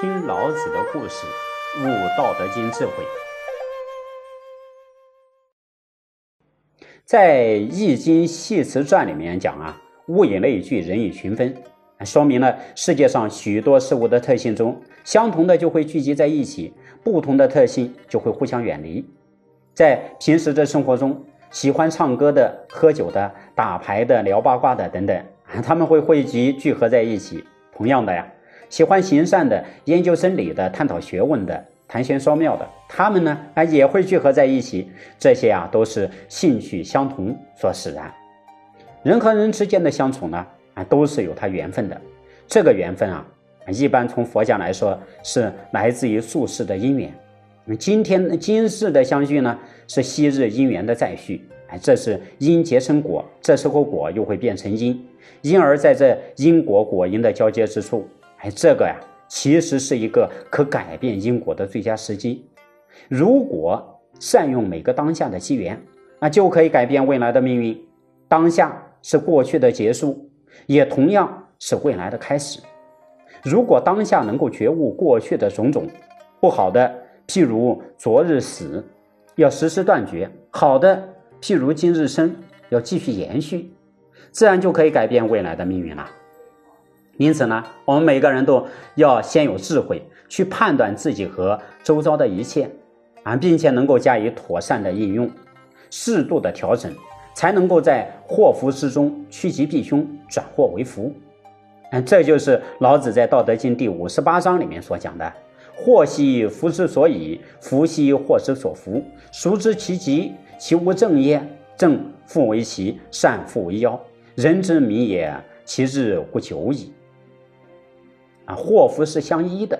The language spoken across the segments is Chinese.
听老子的故事，悟《道德经》智慧。在《易经系辞传》里面讲啊，物以类聚，人以群分，说明了世界上许多事物的特性中，相同的就会聚集在一起，不同的特性就会互相远离。在平时的生活中，喜欢唱歌的、喝酒的、打牌的、聊八卦的等等，他们会汇集聚合在一起。同样的呀，喜欢行善的、研究真理的、探讨学问的。谈玄说妙的，他们呢啊也会聚合在一起，这些啊都是兴趣相同所使然。人和人之间的相处呢啊都是有它缘分的，这个缘分啊一般从佛家来说是来自于宿世的因缘。今天今世的相聚呢是昔日因缘的再续，哎，这是因结成果，这时候果又会变成因，因而在这因果果因的交接之处，哎，这个呀。其实是一个可改变因果的最佳时机。如果善用每个当下的机缘，那就可以改变未来的命运。当下是过去的结束，也同样是未来的开始。如果当下能够觉悟过去的种种不好的，譬如昨日死，要实时断绝；好的，譬如今日生，要继续延续，自然就可以改变未来的命运了。因此呢，我们每个人都要先有智慧去判断自己和周遭的一切，啊，并且能够加以妥善的应用，适度的调整，才能够在祸福之中趋吉避凶，转祸为福。嗯，这就是老子在《道德经》第五十八章里面所讲的：“祸兮福之所以，福兮祸之所伏。孰知其极？其无正也。正复为奇，善复为妖。人之迷也，其志乎久矣。”啊，祸福是相依的，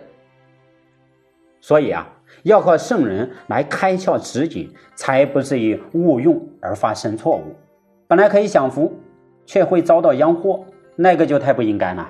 所以啊，要靠圣人来开窍指引，才不至于误用而发生错误。本来可以享福，却会遭到殃祸，那个就太不应该了。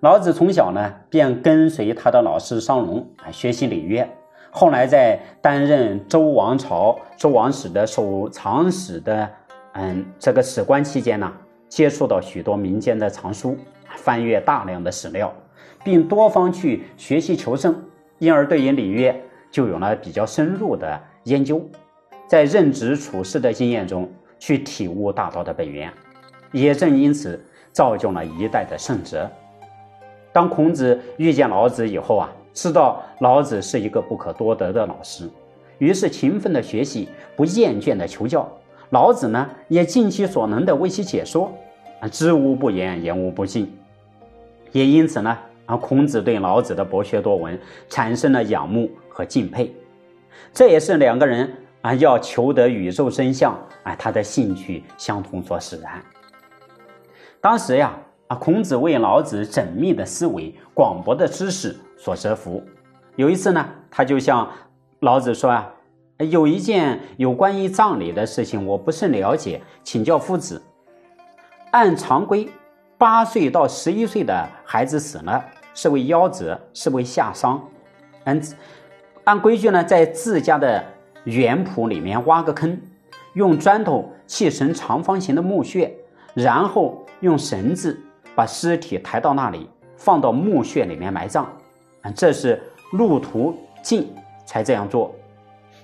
老子从小呢，便跟随他的老师商容啊学习礼乐，后来在担任周王朝周王室的守藏史的嗯这个史官期间呢，接触到许多民间的藏书。翻阅大量的史料，并多方去学习求证，因而对于礼乐就有了比较深入的研究，在任职处事的经验中去体悟大道的本源，也正因此造就了一代的圣哲。当孔子遇见老子以后啊，知道老子是一个不可多得的老师，于是勤奋的学习，不厌倦的求教。老子呢，也尽其所能的为其解说，啊，知无不言，言无不尽。也因此呢，啊，孔子对老子的博学多闻产生了仰慕和敬佩，这也是两个人啊要求得宇宙真相，啊，他的兴趣相同所使然。当时呀，啊，孔子为老子缜密的思维、广博的知识所折服。有一次呢，他就向老子说啊，有一件有关于葬礼的事情，我不甚了解，请教夫子。按常规。八岁到十一岁的孩子死了，是为夭折，是为下丧。嗯，按规矩呢，在自家的园圃里面挖个坑，用砖头砌成长方形的墓穴，然后用绳子把尸体抬到那里，放到墓穴里面埋葬。啊，这是路途近才这样做。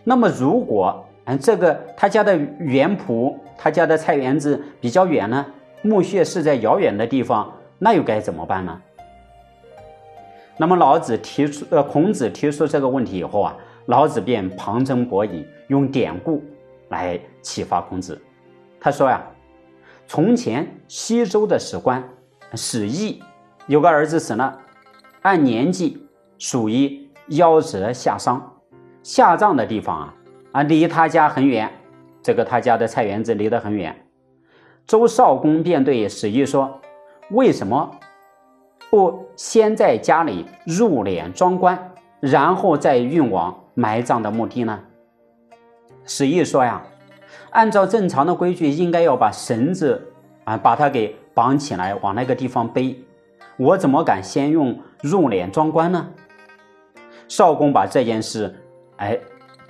那么，如果嗯这个他家的园圃，他家的菜园子比较远呢？墓穴是在遥远的地方，那又该怎么办呢？那么老子提出，呃，孔子提出这个问题以后啊，老子便旁征博引，用典故来启发孔子。他说呀，从前西周的史官史佚有个儿子死了，按年纪属于夭折下丧，下葬的地方啊啊离他家很远，这个他家的菜园子离得很远。周少公便对史佚说：“为什么不先在家里入殓装棺，然后再运往埋葬的墓地呢？”史佚说：“呀，按照正常的规矩，应该要把绳子啊把它给绑起来，往那个地方背。我怎么敢先用入殓装棺呢？”少公把这件事，哎，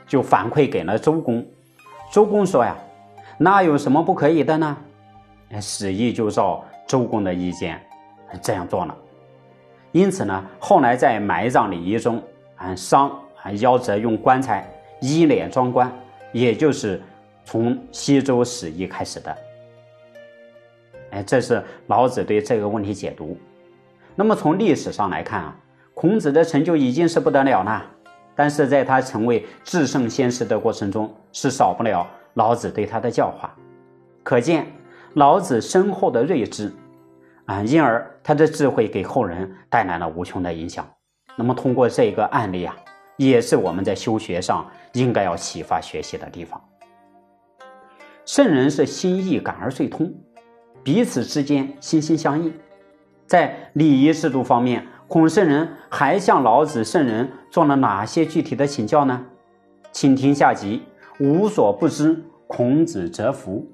就反馈给了周公。周公说：“呀，那有什么不可以的呢？”史毅就照周公的意见这样做了。因此呢，后来在埋葬礼仪中，啊，商啊夭折用棺材依脸装棺，也就是从西周史仪开始的。哎，这是老子对这个问题解读。那么从历史上来看啊，孔子的成就已经是不得了了，但是在他成为至圣先师的过程中，是少不了老子对他的教化。可见老子深厚的睿智啊，因而他的智慧给后人带来了无穷的影响。那么通过这一个案例啊，也是我们在修学上应该要启发学习的地方。圣人是心意感而遂通，彼此之间心心相印。在礼仪制度方面，孔圣人还向老子圣人做了哪些具体的请教呢？请听下集，无所不知，孔子折服。